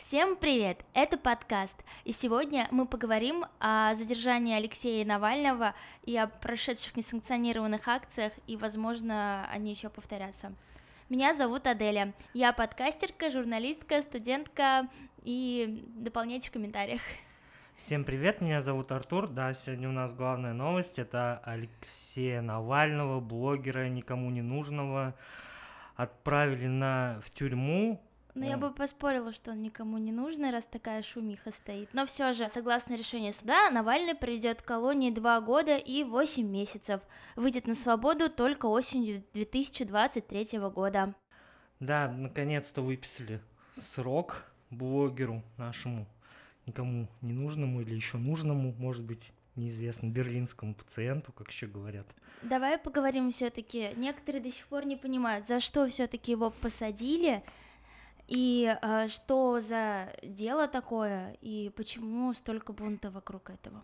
Всем привет! Это подкаст, и сегодня мы поговорим о задержании Алексея Навального и о прошедших несанкционированных акциях, и, возможно, они еще повторятся. Меня зовут Аделя, я подкастерка, журналистка, студентка, и дополняйте в комментариях. Всем привет, меня зовут Артур. Да, сегодня у нас главная новость. Это Алексея Навального, блогера никому не нужного, отправили на в тюрьму ну, я бы поспорила, что он никому не нужен, раз такая шумиха стоит. Но все же, согласно решению суда, Навальный проведет в колонии два года и восемь месяцев. Выйдет на свободу только осенью 2023 года. Да, наконец-то выписали срок блогеру нашему, никому не нужному или еще нужному, может быть, неизвестно, берлинскому пациенту, как еще говорят. Давай поговорим все-таки. Некоторые до сих пор не понимают, за что все-таки его посадили, и э, что за дело такое, и почему столько бунта вокруг этого?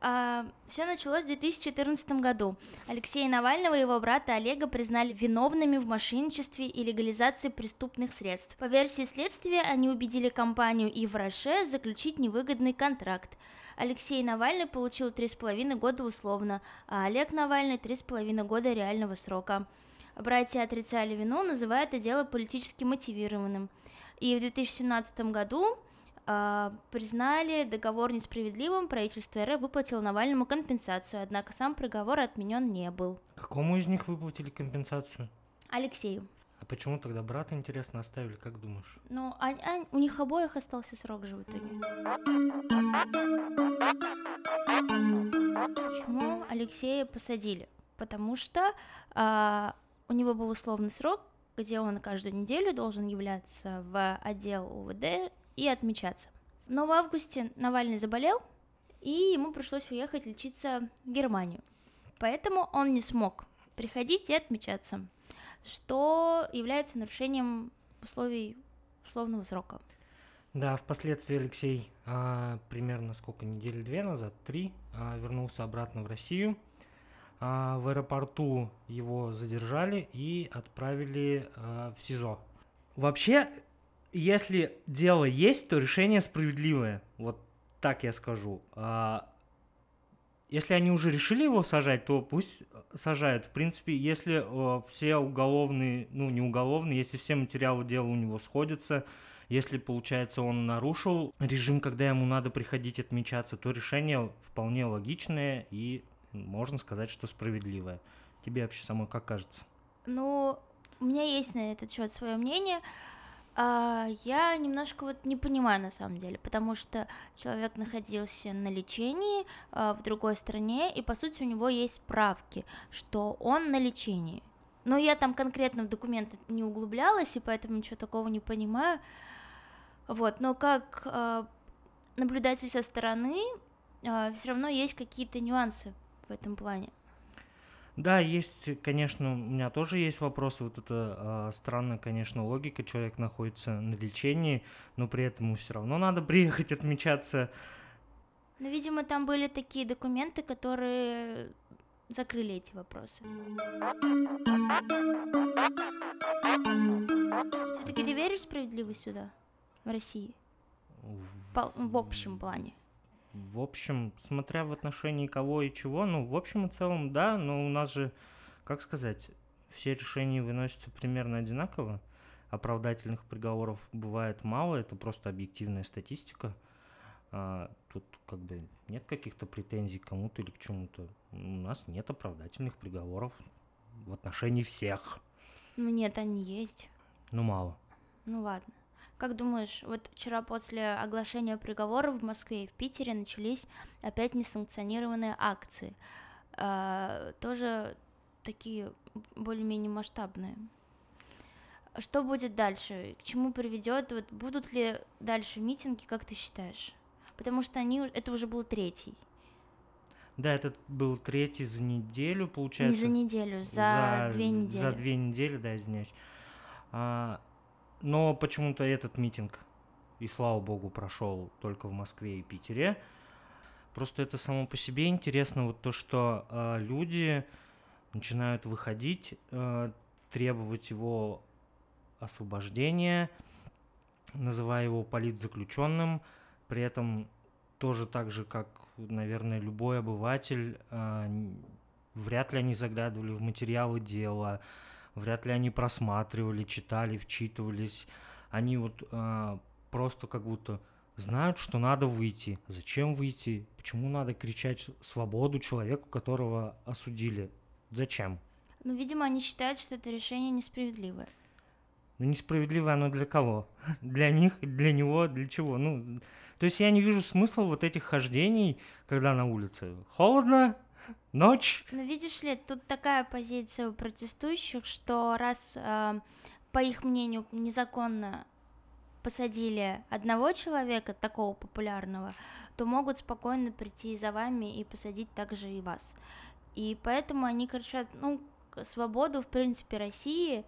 А, все началось в 2014 году. Алексея Навального и его брата Олега признали виновными в мошенничестве и легализации преступных средств. По версии следствия, они убедили компанию Ивраше заключить невыгодный контракт. Алексей Навальный получил 3,5 года условно, а Олег Навальный 3,5 года реального срока. Братья отрицали вину, называя это дело политически мотивированным. И в 2017 году э, признали договор несправедливым, правительство РФ выплатило Навальному компенсацию, однако сам приговор отменен не был. Какому из них выплатили компенсацию? Алексею. А почему тогда брата, интересно, оставили, как думаешь? Ну, а, а, у них обоих остался срок же в итоге. Почему Алексея посадили? Потому что а, у него был условный срок, где он каждую неделю должен являться в отдел УВД и отмечаться. Но в августе Навальный заболел, и ему пришлось уехать лечиться в Германию. Поэтому он не смог приходить и отмечаться, что является нарушением условий условного срока. Да, впоследствии Алексей а, примерно сколько, недели две назад, три, а, вернулся обратно в Россию – а, в аэропорту его задержали и отправили а, в СИЗО. Вообще, если дело есть, то решение справедливое. Вот так я скажу. А, если они уже решили его сажать, то пусть сажают. В принципе, если все уголовные, ну не уголовные, если все материалы дела у него сходятся, если, получается, он нарушил режим, когда ему надо приходить отмечаться, то решение вполне логичное и можно сказать, что справедливая. Тебе вообще самой как кажется? Ну, у меня есть на этот счет свое мнение. А, я немножко вот не понимаю на самом деле, потому что человек находился на лечении а, в другой стране, и по сути у него есть справки, что он на лечении. Но я там конкретно в документы не углублялась, и поэтому ничего такого не понимаю. Вот, но как э, наблюдатель со стороны, все равно есть какие-то нюансы в этом плане. Да, есть, конечно, у меня тоже есть вопросы. Вот это э, странная, конечно, логика. Человек находится на лечении, но при этом все равно надо приехать отмечаться. Ну, видимо, там были такие документы, которые закрыли эти вопросы. Все-таки ты веришь в справедливость сюда, в России? По, в общем плане. В общем, смотря в отношении кого и чего, ну, в общем и целом, да, но у нас же, как сказать, все решения выносятся примерно одинаково. Оправдательных приговоров бывает мало, это просто объективная статистика. А, тут как бы нет каких-то претензий к кому-то или к чему-то. У нас нет оправдательных приговоров в отношении всех. Ну нет, они есть. Ну мало. Ну ладно. Как думаешь, вот вчера после оглашения приговора в Москве и в Питере начались опять несанкционированные акции. Э, тоже такие более-менее масштабные. Что будет дальше? К чему приведет? Вот будут ли дальше митинги, как ты считаешь? Потому что они, это уже был третий. Да, это был третий за неделю, получается. Не за неделю, за, за две недели. За две недели, да, извиняюсь. А, но почему-то этот митинг, и слава богу, прошел только в Москве и Питере. Просто это само по себе интересно, вот то, что э, люди начинают выходить, э, требовать его освобождения, называя его политзаключенным, при этом тоже так же, как, наверное, любой обыватель, а, вряд ли они заглядывали в материалы дела, вряд ли они просматривали, читали, вчитывались. Они вот а, просто как будто знают, что надо выйти. Зачем выйти? Почему надо кричать свободу человеку, которого осудили? Зачем? Ну, видимо, они считают, что это решение несправедливое. Ну, несправедливое оно для кого? для них, для него, для чего? Ну, то есть я не вижу смысла вот этих хождений, когда на улице холодно, ночь. Ну, видишь ли, тут такая позиция у протестующих, что раз, э, по их мнению, незаконно посадили одного человека, такого популярного, то могут спокойно прийти за вами и посадить также и вас. И поэтому они кричат, ну, свободу, в принципе, России,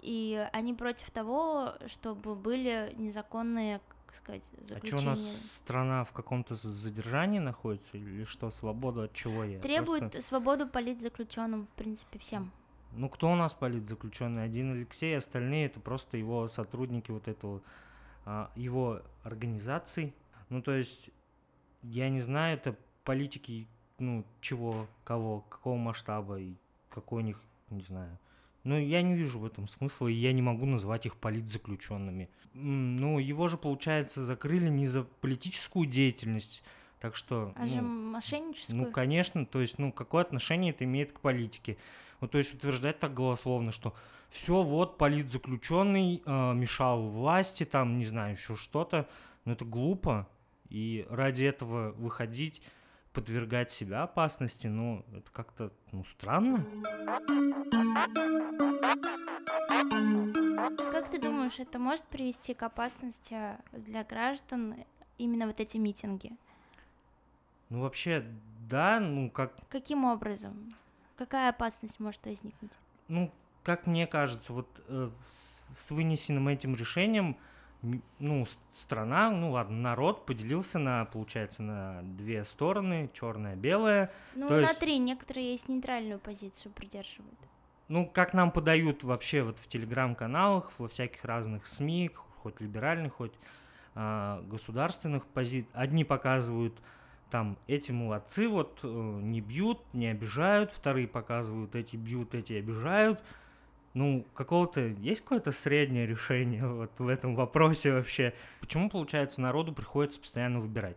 и они против того, чтобы были незаконные, как сказать, заключения. А что у нас страна в каком-то задержании находится или что? Свободу от чего я? Требует Просто... свободу политзаключенным, в принципе, всем. Ну, кто у нас политзаключенный? Один Алексей, остальные это просто его сотрудники вот этого, а, его организации. Ну, то есть, я не знаю, это политики, ну, чего, кого, какого масштаба и какой у них, не знаю. Ну, я не вижу в этом смысла, и я не могу назвать их политзаключенными. Ну, его же, получается, закрыли не за политическую деятельность, так что... А ну, же мошенническую? Ну, конечно, то есть, ну, какое отношение это имеет к политике? Ну, то есть утверждать так голословно, что все, вот, политзаключенный э, мешал власти, там, не знаю, еще что-то, ну, это глупо, и ради этого выходить подвергать себя опасности, ну, это как-то, ну, странно. Как ты думаешь, это может привести к опасности для граждан именно вот эти митинги? Ну, вообще, да, ну, как... Каким образом? Какая опасность может возникнуть? Ну, как мне кажется, вот э, с, с вынесенным этим решением ну, страна, ну ладно, народ поделился на, получается, на две стороны, черное, белое. Ну, То на есть... три, некоторые есть нейтральную позицию придерживают. Ну, как нам подают вообще вот в телеграм-каналах, во всяких разных СМИ, хоть либеральных, хоть э, государственных позиций, одни показывают там эти молодцы, вот э, не бьют, не обижают, вторые показывают эти бьют, эти обижают ну, какого-то есть какое-то среднее решение вот в этом вопросе вообще? Почему, получается, народу приходится постоянно выбирать?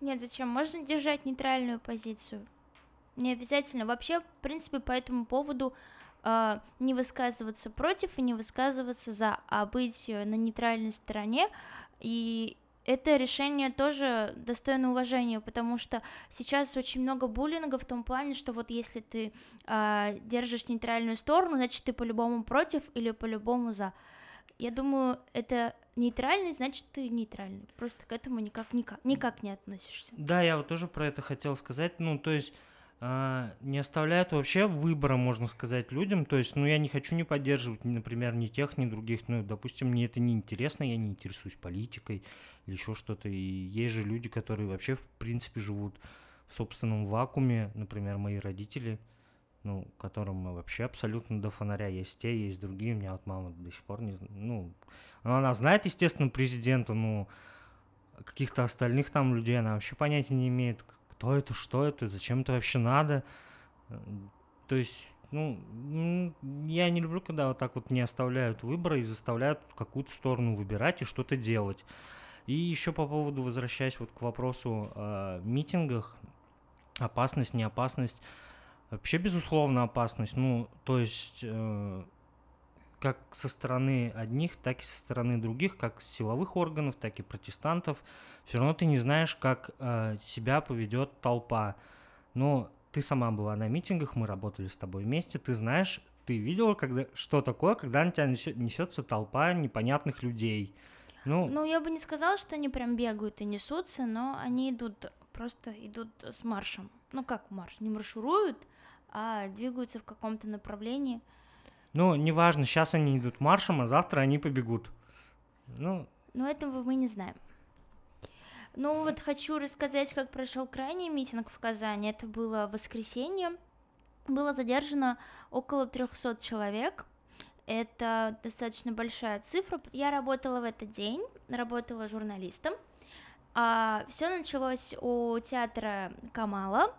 Нет, зачем? Можно держать нейтральную позицию. Не обязательно. Вообще, в принципе, по этому поводу э, не высказываться против и не высказываться за, а быть на нейтральной стороне. И это решение тоже достойно уважения, потому что сейчас очень много буллинга в том плане, что вот если ты э, держишь нейтральную сторону, значит ты по-любому против или по-любому за. Я думаю, это нейтральный, значит ты нейтральный. Просто к этому никак, никак, никак не относишься. Да, я вот тоже про это хотел сказать. Ну, то есть не оставляют вообще выбора, можно сказать, людям. То есть, ну, я не хочу не поддерживать, например, ни тех, ни других. Ну, допустим, мне это не интересно, я не интересуюсь политикой или еще что-то. И есть же люди, которые вообще, в принципе, живут в собственном вакууме. Например, мои родители, ну, которым мы вообще абсолютно до фонаря. Есть те, есть другие. У меня вот мама до сих пор не знает. Ну, она знает, естественно, президента, ну, каких-то остальных там людей она вообще понятия не имеет, кто это, что это, зачем это вообще надо. То есть, ну, я не люблю, когда вот так вот не оставляют выбора и заставляют какую-то сторону выбирать и что-то делать. И еще по поводу, возвращаясь вот к вопросу о митингах, опасность, не опасность. Вообще, безусловно, опасность. Ну, то есть, э, как со стороны одних, так и со стороны других, как силовых органов, так и протестантов все равно ты не знаешь, как э, себя поведет толпа. Но ты сама была на митингах, мы работали с тобой вместе, ты знаешь, ты видела, когда, что такое, когда на тебя несется толпа непонятных людей. Ну, ну, я бы не сказала, что они прям бегают и несутся, но они идут, просто идут с маршем. Ну, как марш? Не маршируют, а двигаются в каком-то направлении. Ну, неважно, сейчас они идут маршем, а завтра они побегут. Ну, но этого мы не знаем. Ну вот хочу рассказать, как прошел крайний митинг в Казани. Это было воскресенье. Было задержано около 300 человек. это достаточно большая цифра. Я работала в этот день, работала журналистом. А, все началось у театра Камала.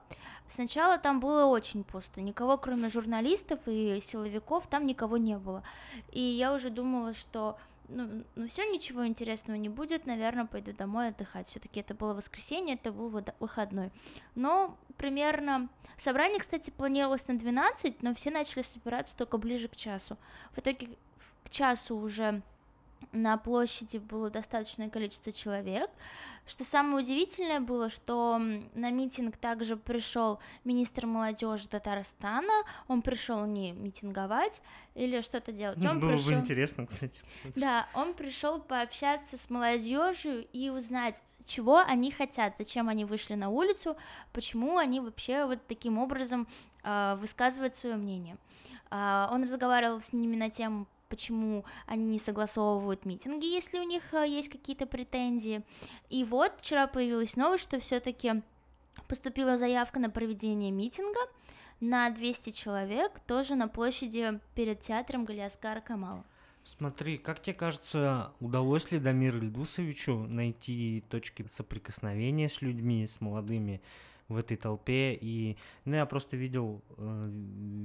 Сначала там было очень пусто, никого кроме журналистов и силовиков там никого не было. И я уже думала, что ну, ну все, ничего интересного не будет, наверное, пойду домой отдыхать. Все-таки это было воскресенье, это был выходной. Но примерно... Собрание, кстати, планировалось на 12, но все начали собираться только ближе к часу. В итоге к часу уже на площади было достаточное количество человек. Что самое удивительное было, что на митинг также пришел министр молодежи Татарстана. Он пришел не митинговать или что-то делать. Он было пришел... бы интересно, кстати. Да, он пришел пообщаться с молодежью и узнать, чего они хотят, зачем они вышли на улицу, почему они вообще вот таким образом э, высказывают свое мнение. Э, он разговаривал с ними на тему почему они не согласовывают митинги, если у них э, есть какие-то претензии. И вот вчера появилась новость, что все-таки поступила заявка на проведение митинга на 200 человек, тоже на площади перед театром Галиаскара Камала. Смотри, как тебе кажется, удалось ли Дамиру Ильдусовичу найти точки соприкосновения с людьми, с молодыми в этой толпе. И, ну, я просто видел э,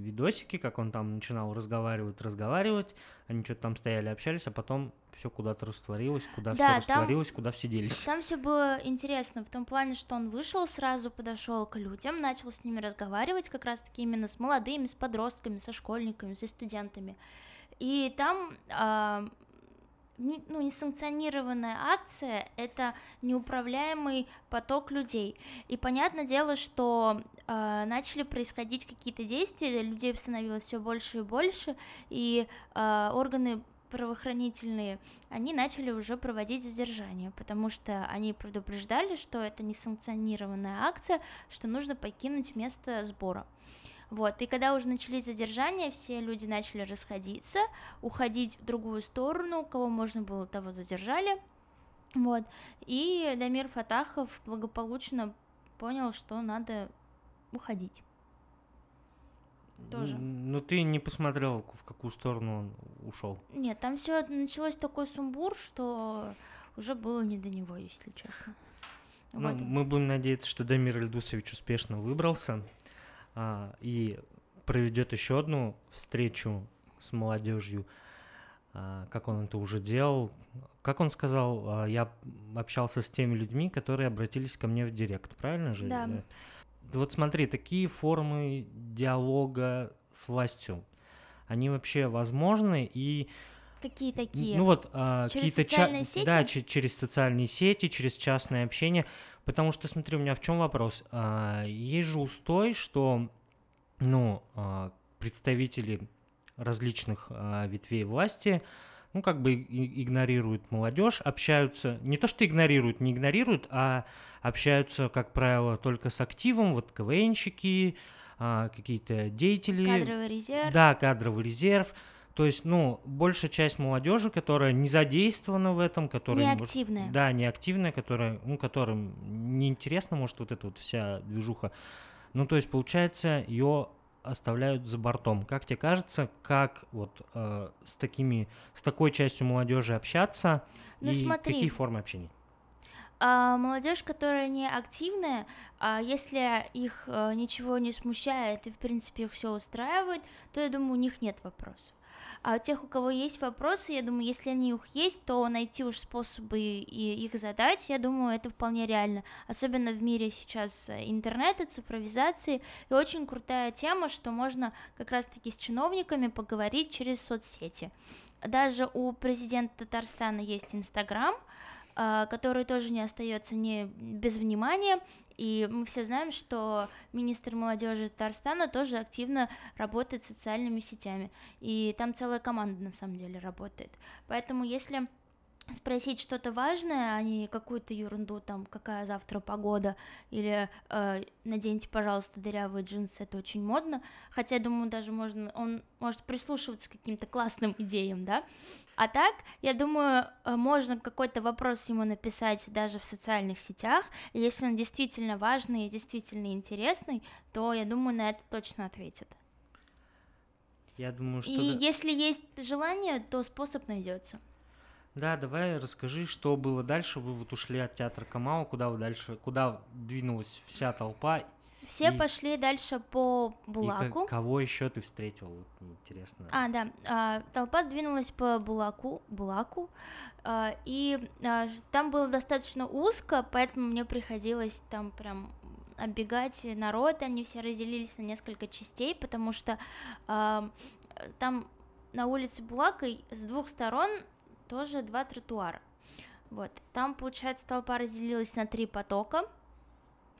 видосики, как он там начинал разговаривать, разговаривать. Они что-то там стояли, общались, а потом все куда-то растворилось, куда да, все растворилось, там, куда все делись. Там все было интересно в том плане, что он вышел, сразу подошел к людям, начал с ними разговаривать, как раз-таки именно с молодыми, с подростками, со школьниками, со студентами. И там э, ну, несанкционированная акция — это неуправляемый поток людей. И понятное дело, что э, начали происходить какие-то действия, людей становилось все больше и больше, и э, органы правоохранительные, они начали уже проводить задержание, потому что они предупреждали, что это несанкционированная акция, что нужно покинуть место сбора. Вот, и когда уже начались задержания, все люди начали расходиться, уходить в другую сторону, кого можно было, того задержали. Вот, и Дамир Фатахов благополучно понял, что надо уходить. Тоже. Ну ты не посмотрел, в какую сторону он ушел. Нет, там все началось такой сумбур, что уже было не до него, если честно. Ну, вот. мы будем надеяться, что Дамир Ильдусович успешно выбрался а, и проведет еще одну встречу с молодежью, а, как он это уже делал. Как он сказал, а, я общался с теми людьми, которые обратились ко мне в директ, правильно же? Да. Вот смотри, такие формы диалога с властью, они вообще возможны и Какие такие? Ну вот а, через какие-то социальные ча- сети? Да, через социальные сети, через частное общение. Потому что, смотри, у меня в чем вопрос? А, есть же устой, что ну, а, представители различных а, ветвей власти, ну, как бы игнорируют молодежь, общаются, не то что игнорируют, не игнорируют, а общаются, как правило, только с активом, вот КВНщики, какие-то деятели. Кадровый резерв. Да, кадровый резерв. То есть, ну, большая часть молодежи, которая не задействована в этом, которая... Неактивная. Да, неактивная, которая, ну, которым неинтересна, может, вот эта вот вся движуха. Ну, то есть, получается, ее оставляют за бортом. Как тебе кажется, как вот э, с такими, с такой частью молодежи общаться ну, и смотри. какие формы общения? А молодежь, которая не активная, а если их а, ничего не смущает и в принципе их все устраивает, то я думаю, у них нет вопросов. А у тех, у кого есть вопросы, я думаю, если они у них есть, то найти уж способы и их задать, я думаю, это вполне реально. Особенно в мире сейчас интернета, цифровизации. И очень крутая тема, что можно как раз-таки с чиновниками поговорить через соцсети. Даже у президента Татарстана есть Инстаграм, который тоже не остается не без внимания. И мы все знаем, что министр молодежи Татарстана тоже активно работает социальными сетями. И там целая команда на самом деле работает. Поэтому если спросить что-то важное, а не какую-то ерунду, там, какая завтра погода, или э, наденьте, пожалуйста, дырявые джинсы, это очень модно, хотя, я думаю, даже можно, он может прислушиваться к каким-то классным идеям, да, а так, я думаю, э, можно какой-то вопрос ему написать даже в социальных сетях, и если он действительно важный и действительно интересный, то, я думаю, на это точно ответит. Я думаю, что... И да. если есть желание, то способ найдется. Да, давай расскажи, что было дальше. Вы вот ушли от театра Камау, куда вы дальше, куда двинулась вся толпа? Все И- пошли дальше по И Булаку. кого еще ты встретил? Вот интересно. А, да, а, толпа двинулась по Булаку, Булаку, а, и а, там было достаточно узко, поэтому мне приходилось там прям оббегать народ, они все разделились на несколько частей, потому что э, там на улице Булака и с двух сторон тоже два тротуара. Вот, там, получается, толпа разделилась на три потока.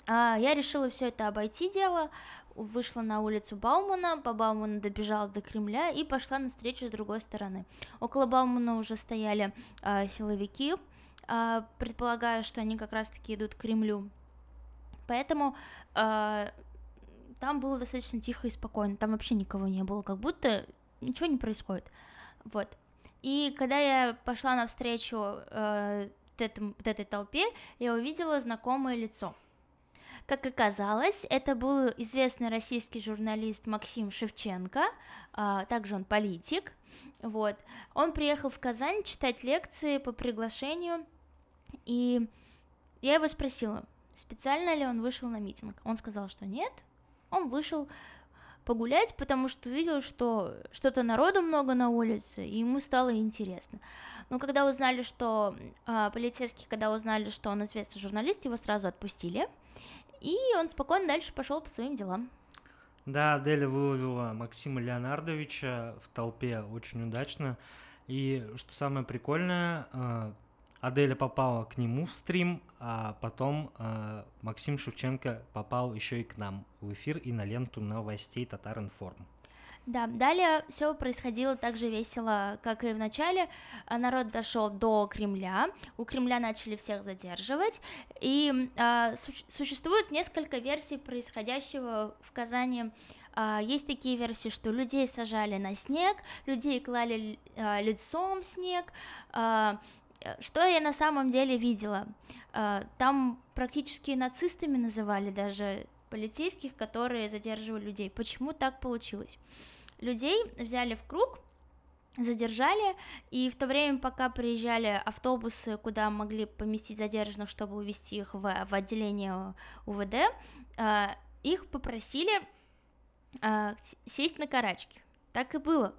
А, я решила все это обойти дело, вышла на улицу Баумана, по Бауману добежала до Кремля и пошла навстречу с другой стороны. Около Баумана уже стояли а, силовики, а, предполагаю, что они как раз-таки идут к Кремлю. Поэтому а, там было достаточно тихо и спокойно, там вообще никого не было, как будто ничего не происходит. Вот. И когда я пошла навстречу э, вот этому- вот этой толпе, я увидела знакомое лицо. Как оказалось, это был известный российский журналист Максим Шевченко, а, также он политик. Вот. Он приехал в Казань читать лекции по приглашению, и я его спросила, специально ли он вышел на митинг. Он сказал, что нет, он вышел погулять, потому что увидел, что что-то народу много на улице, и ему стало интересно. Но когда узнали, что а, полицейские, когда узнали, что он известный журналист, его сразу отпустили, и он спокойно дальше пошел по своим делам. Да, Аделя выловила Максима Леонардовича в толпе очень удачно. И что самое прикольное, э, Аделя попала к нему в стрим, а потом э, Максим Шевченко попал еще и к нам в эфир и на ленту новостей Татар-Информ. Да, далее все происходило так же весело, как и в начале. А, Народ дошел до Кремля, у Кремля начали всех задерживать, и а, суще- существует несколько версий происходящего в Казани. А, есть такие версии, что людей сажали на снег, людей клали а, лицом в снег. Э, что я на самом деле видела? А, там практически нацистами называли даже полицейских, которые задерживали людей. Почему так получилось? Людей взяли в круг, задержали, и в то время, пока приезжали автобусы, куда могли поместить задержанных, чтобы увезти их в, в отделение УВД, а, их попросили с- сесть на карачки. Так и было.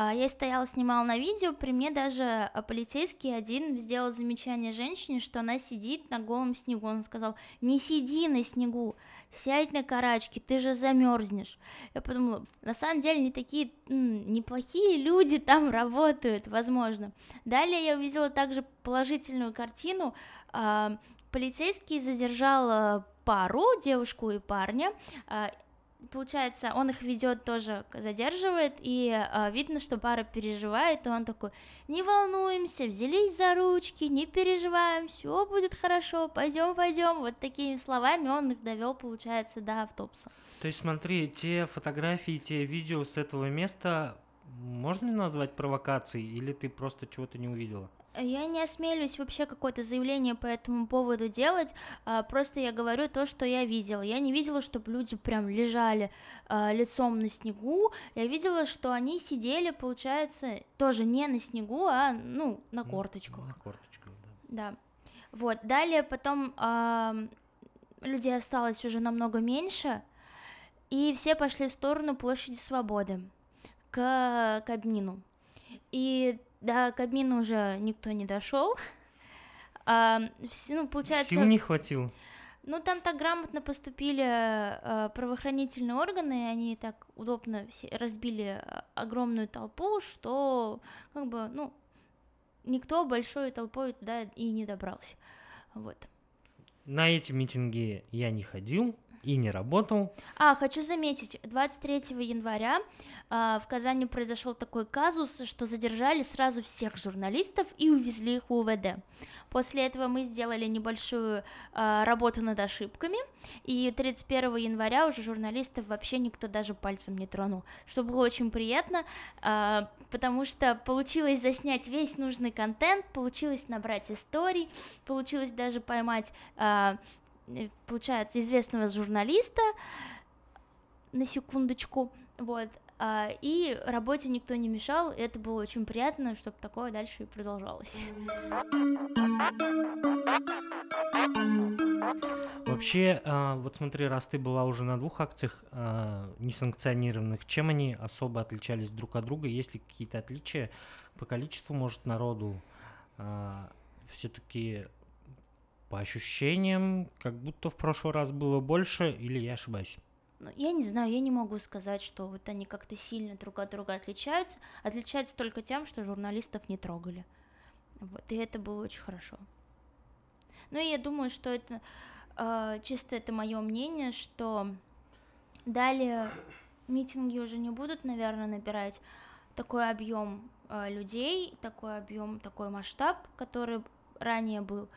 А, Я стояла, снимала на видео, при мне даже а, полицейский один сделал замечание женщине, что она сидит на голом снегу. Он сказал, не сиди на снегу, сядь на карачки, ты же замерзнешь. Я подумала, на самом деле не такие м, неплохие люди там работают, возможно. Далее я увидела также положительную картину. А, Полицейский задержал пару, девушку и парня. Получается, он их ведет тоже, задерживает, и а, видно, что пара переживает, и он такой, не волнуемся, взялись за ручки, не переживаем, все будет хорошо, пойдем, пойдем. Вот такими словами он их довел, получается, до автобуса. То есть смотри, те фотографии, те видео с этого места можно ли назвать провокацией, или ты просто чего-то не увидела? Я не осмелюсь вообще какое-то заявление по этому поводу делать, а, просто я говорю то, что я видела. Я не видела, чтобы люди прям лежали а, лицом на снегу, я видела, что они сидели, получается, тоже не на снегу, а, ну, на корточках. На корточках, да. Да. Вот. Далее потом людей осталось уже намного меньше, и все пошли в сторону площади Свободы к Кабмину. И до Кабмина уже никто не дошел. ну, получается, Сил не хватило. ну там так грамотно поступили э, правоохранительные органы, и они так удобно разбили э, огромную толпу, что как бы, ну, никто большой толпой туда и не добрался. Вот. На эти митинги я не ходил и не работал. А, хочу заметить, 23 января а, в Казани произошел такой казус, что задержали сразу всех журналистов и увезли их в УВД. После этого мы сделали небольшую а, работу над ошибками, и 31 января уже журналистов вообще никто даже пальцем не тронул, что было очень приятно, а, потому что получилось заснять весь нужный контент, получилось набрать историй, получилось даже поймать э, получается, известного журналиста, на секундочку, вот, а, и работе никто не мешал, и это было очень приятно, чтобы такое дальше и продолжалось. Вообще, а, вот смотри, раз ты была уже на двух акциях а, несанкционированных, чем они особо отличались друг от друга? Есть ли какие-то отличия по количеству, может, народу? Все-таки по ощущениям, как будто в прошлый раз было больше, или я ошибаюсь? Ну, я не знаю, я не могу сказать, что вот они как-то сильно друг от друга отличаются. Отличаются только тем, что журналистов не трогали. Вот, и это было очень хорошо. Ну и я думаю, что это э, чисто это мое мнение, что далее митинги уже не будут, наверное, набирать такой объем э, людей, такой объем, такой масштаб, который ранее был,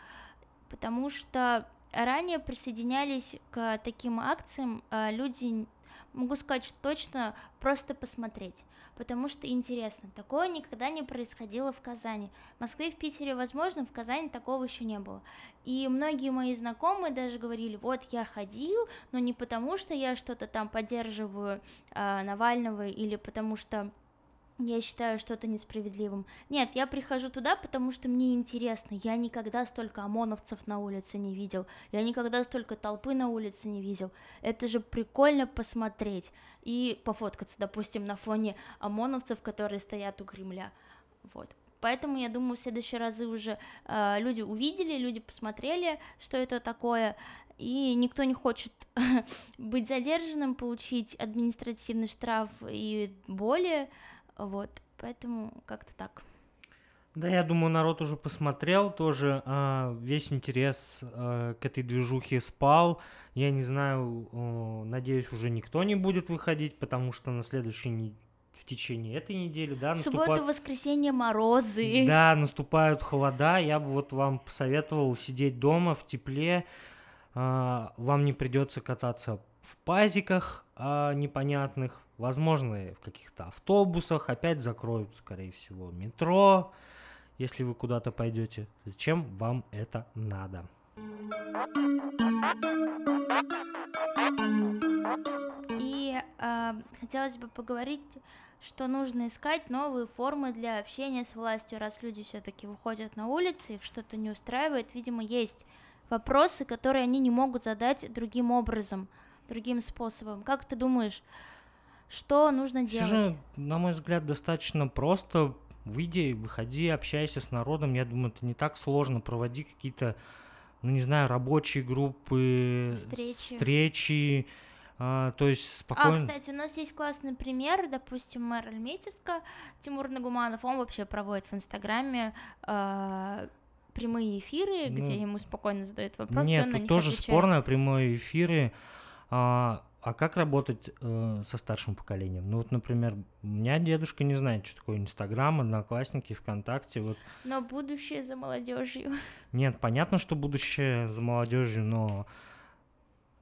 потому что ранее присоединялись к таким акциям э, люди, могу сказать точно, просто посмотреть, потому что интересно. Такое никогда не происходило в Казани. В Москве, в Питере, возможно, в Казани такого еще не было. И многие мои знакомые даже говорили, вот я ходил, но не потому, что я что-то там поддерживаю э, Навального или потому что я считаю что-то несправедливым. Нет, я прихожу туда, потому что мне интересно. Я никогда столько ОМОНовцев на улице не видел. Я никогда столько толпы на улице не видел. Это же прикольно посмотреть и пофоткаться, допустим, на фоне ОМОНовцев, которые стоят у Кремля. Вот. Поэтому я думаю, в следующие разы уже э, люди увидели, люди посмотрели, что это такое, и никто не хочет быть задержанным, получить административный штраф и более. Вот, поэтому как-то так. Да, я думаю, народ уже посмотрел тоже, а, весь интерес а, к этой движухе спал. Я не знаю, а, надеюсь, уже никто не будет выходить, потому что на следующей в течение этой недели, да, наступают... Суббота, воскресенье, морозы. Да, наступают холода. Я бы вот вам посоветовал сидеть дома в тепле. А, вам не придется кататься в пазиках а, непонятных, возможно, в каких-то автобусах опять закроют, скорее всего, метро, если вы куда-то пойдете. Зачем вам это надо? И э, хотелось бы поговорить, что нужно искать новые формы для общения с властью, раз люди все-таки выходят на улицы, их что-то не устраивает, видимо, есть вопросы, которые они не могут задать другим образом, другим способом. Как ты думаешь, что нужно делать? Же, на мой взгляд, достаточно просто. Выйди, выходи, общайся с народом. Я думаю, это не так сложно. Проводи какие-то, ну не знаю, рабочие группы, встречи. встречи а, то есть спокойно. А, кстати, у нас есть классный пример, допустим, мэр Альметьевска Тимур Нагуманов, он вообще проводит в Инстаграме э, прямые эфиры, ну, где ему спокойно задают вопросы. Нет, тут тоже отвечает. спорно прямые эфиры. А, а как работать э, со старшим поколением? Ну вот, например, у меня дедушка не знает, что такое Инстаграм, Одноклассники, ВКонтакте. Вот. Но будущее за молодежью. Нет, понятно, что будущее за молодежью, но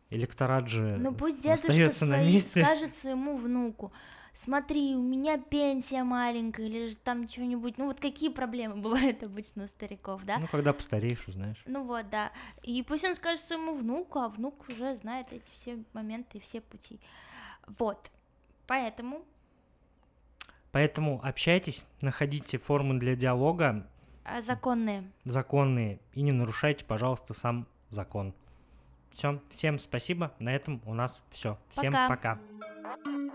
электорат же Ну пусть дедушка свои скажет своему внуку, смотри, у меня пенсия маленькая, или же там что-нибудь, ну вот какие проблемы бывают обычно у стариков, да? Ну, когда постареешь, узнаешь. Ну вот, да, и пусть он скажет своему внуку, а внук уже знает эти все моменты и все пути, вот, поэтому... Поэтому общайтесь, находите формы для диалога. А, законные. Законные, и не нарушайте, пожалуйста, сам закон. Все, всем спасибо, на этом у нас все. Всем пока. пока. Thank you.